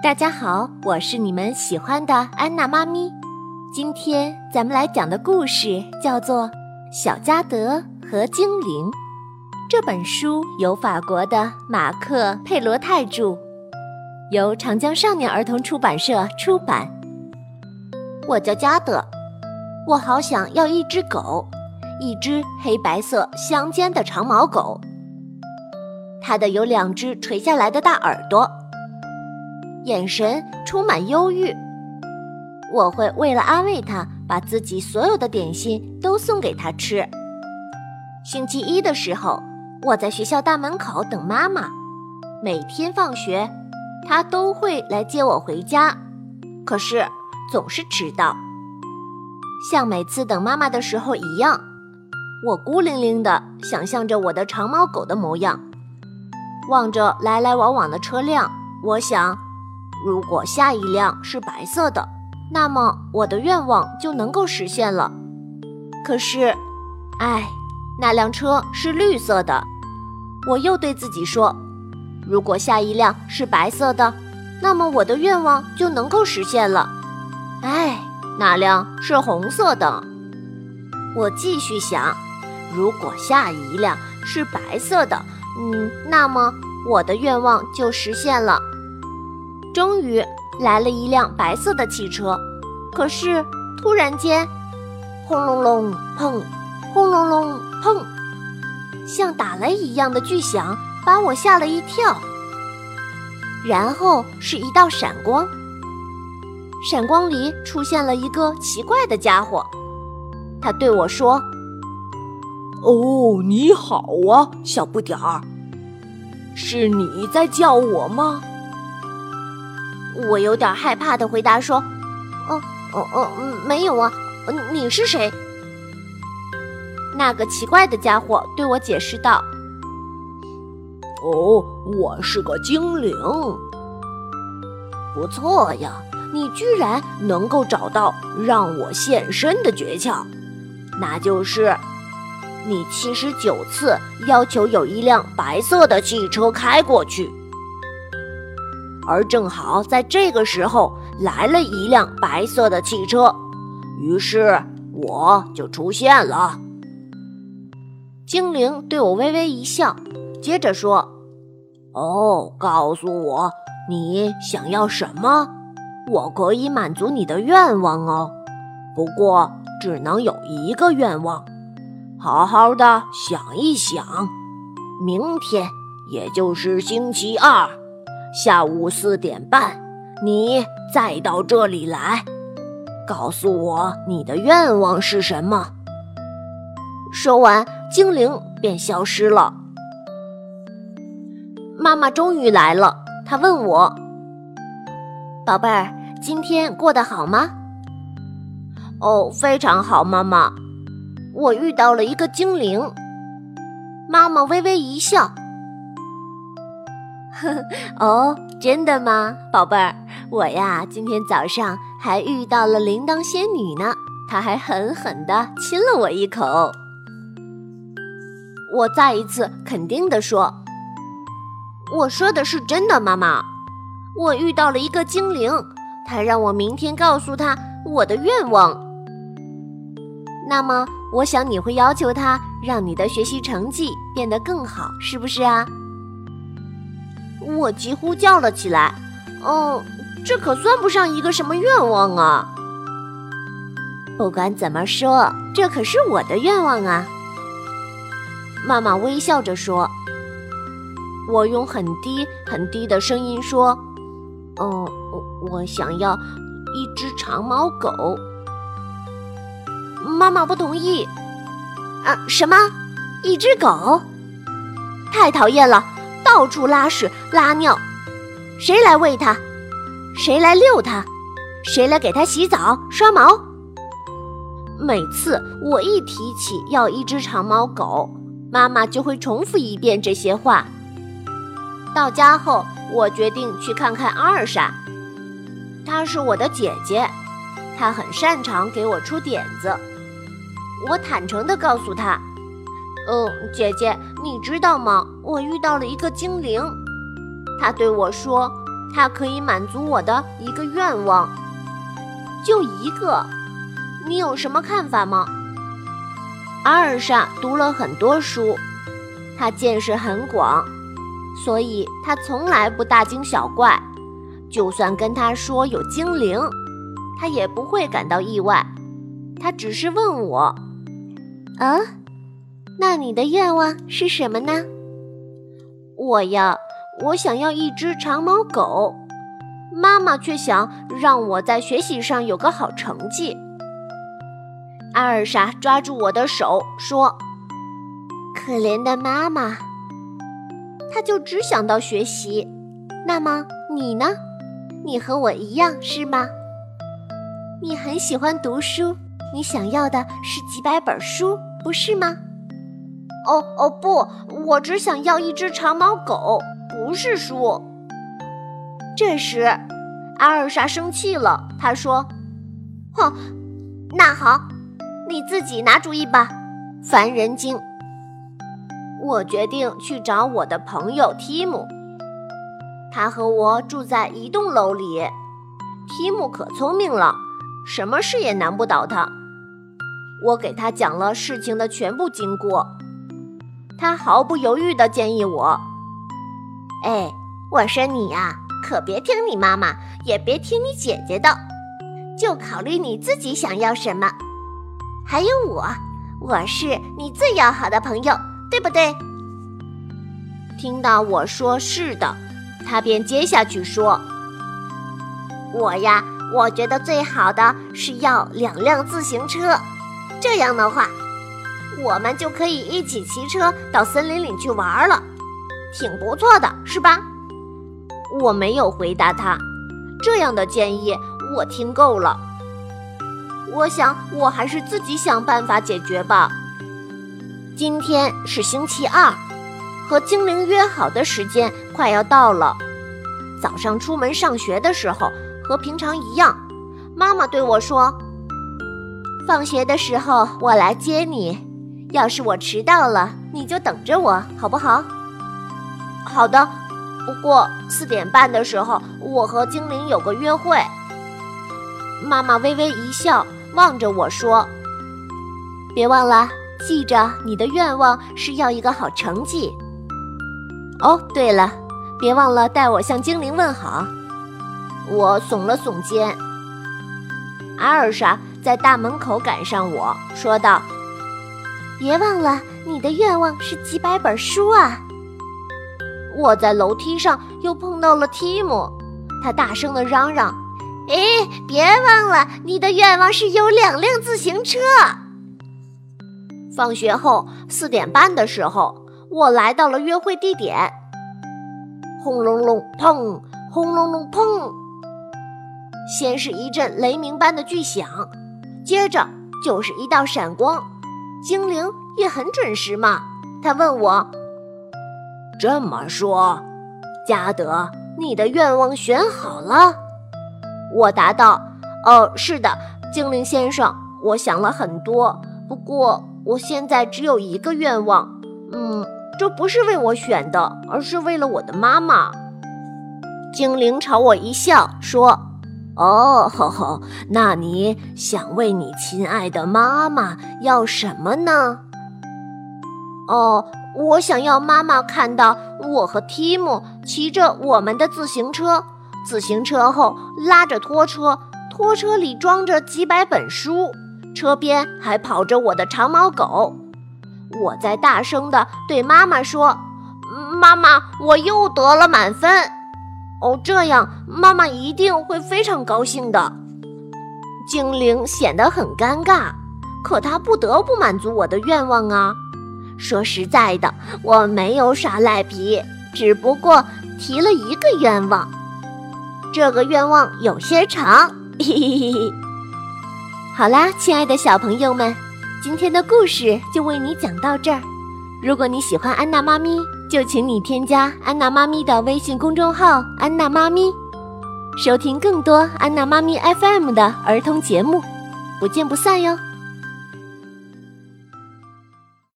大家好，我是你们喜欢的安娜妈咪。今天咱们来讲的故事叫做《小加德和精灵》。这本书由法国的马克·佩罗泰著，由长江少年儿童出版社出版。我叫加德，我好想要一只狗，一只黑白色相间的长毛狗。它的有两只垂下来的大耳朵。眼神充满忧郁。我会为了安慰他，把自己所有的点心都送给他吃。星期一的时候，我在学校大门口等妈妈。每天放学，她都会来接我回家，可是总是迟到。像每次等妈妈的时候一样，我孤零零的想象着我的长毛狗的模样，望着来来往往的车辆，我想。如果下一辆是白色的，那么我的愿望就能够实现了。可是，唉，那辆车是绿色的。我又对自己说：如果下一辆是白色的，那么我的愿望就能够实现了。唉，那辆是红色的。我继续想：如果下一辆是白色的，嗯，那么我的愿望就实现了。终于来了一辆白色的汽车，可是突然间，轰隆隆，砰，轰隆隆，砰，像打雷一样的巨响把我吓了一跳。然后是一道闪光，闪光里出现了一个奇怪的家伙，他对我说：“哦，你好啊，小不点儿，是你在叫我吗？”我有点害怕的回答说：“哦哦哦，没有啊，你是谁？”那个奇怪的家伙对我解释道：“哦，我是个精灵。不错呀，你居然能够找到让我现身的诀窍，那就是你七十九次要求有一辆白色的汽车开过去。”而正好在这个时候来了一辆白色的汽车，于是我就出现了。精灵对我微微一笑，接着说：“哦，告诉我你想要什么，我可以满足你的愿望哦。不过只能有一个愿望，好好的想一想，明天也就是星期二。”下午四点半，你再到这里来，告诉我你的愿望是什么。说完，精灵便消失了。妈妈终于来了，她问我：“宝贝儿，今天过得好吗？”“哦，非常好，妈妈。我遇到了一个精灵。”妈妈微微一笑。哦，真的吗，宝贝儿？我呀，今天早上还遇到了铃铛仙女呢，她还狠狠地亲了我一口。我再一次肯定地说：“我说的是真的，妈妈。我遇到了一个精灵，他让我明天告诉他我的愿望。那么，我想你会要求他让你的学习成绩变得更好，是不是啊？”我几乎叫了起来：“哦，这可算不上一个什么愿望啊！不管怎么说，这可是我的愿望啊！”妈妈微笑着说：“我用很低很低的声音说，哦，我想要一只长毛狗。”妈妈不同意：“啊，什么？一只狗？太讨厌了！”到处拉屎拉尿，谁来喂它？谁来遛它？谁来给它洗澡刷毛？每次我一提起要一只长毛狗，妈妈就会重复一遍这些话。到家后，我决定去看看阿尔莎，她是我的姐姐，她很擅长给我出点子。我坦诚地告诉她。嗯，姐姐，你知道吗？我遇到了一个精灵，他对我说：“他可以满足我的一个愿望，就一个。你有什么看法吗？阿尔莎读了很多书，她见识很广，所以她从来不大惊小怪。就算跟她说有精灵，她也不会感到意外。她只是问我：“啊，那你的愿望是什么呢？”我呀，我想要一只长毛狗。妈妈却想让我在学习上有个好成绩。阿尔莎抓住我的手说：“可怜的妈妈，她就只想到学习。那么你呢？你和我一样是吗？你很喜欢读书，你想要的是几百本书，不是吗？”“哦哦，不，我只想要一只长毛狗，不是书。”这时，阿尔莎生气了，她说：“哼，那好。”你自己拿主意吧，烦人精！我决定去找我的朋友提姆，他和我住在一栋楼里。提姆可聪明了，什么事也难不倒他。我给他讲了事情的全部经过，他毫不犹豫地建议我：“哎，我说你呀，可别听你妈妈，也别听你姐姐的，就考虑你自己想要什么。”还有我，我是你最要好的朋友，对不对？听到我说是的，他便接下去说：“我呀，我觉得最好的是要两辆自行车，这样的话，我们就可以一起骑车到森林里去玩了，挺不错的，是吧？”我没有回答他，这样的建议我听够了。我想，我还是自己想办法解决吧。今天是星期二，和精灵约好的时间快要到了。早上出门上学的时候，和平常一样，妈妈对我说：“放学的时候我来接你，要是我迟到了，你就等着我，好不好？”好的。不过四点半的时候，我和精灵有个约会。妈妈微微一笑。望着我说：“别忘了，记着你的愿望是要一个好成绩。哦，对了，别忘了带我向精灵问好。”我耸了耸肩。阿尔莎在大门口赶上我说道：“别忘了，你的愿望是几百本书啊！”我在楼梯上又碰到了提姆，他大声的嚷嚷。哎，别忘了，你的愿望是有两辆自行车。放学后四点半的时候，我来到了约会地点。轰隆隆，砰！轰隆隆，砰！先是一阵雷鸣般的巨响，接着就是一道闪光。精灵也很准时嘛。他问我：“这么说，加德，你的愿望选好了？”我答道：“哦，是的，精灵先生，我想了很多，不过我现在只有一个愿望。嗯，这不是为我选的，而是为了我的妈妈。”精灵朝我一笑，说：“哦，吼吼，那你想为你亲爱的妈妈要什么呢？”“哦，我想要妈妈看到我和提姆骑着我们的自行车。”自行车后拉着拖车，拖车里装着几百本书，车边还跑着我的长毛狗。我在大声地对妈妈说：“妈妈，我又得了满分。”哦，这样妈妈一定会非常高兴的。精灵显得很尴尬，可他不得不满足我的愿望啊。说实在的，我没有耍赖皮，只不过提了一个愿望。这个愿望有些长，嘿嘿嘿。好啦，亲爱的小朋友们，今天的故事就为你讲到这儿。如果你喜欢安娜妈咪，就请你添加安娜妈咪的微信公众号“安娜妈咪”，收听更多安娜妈咪 FM 的儿童节目，不见不散哟。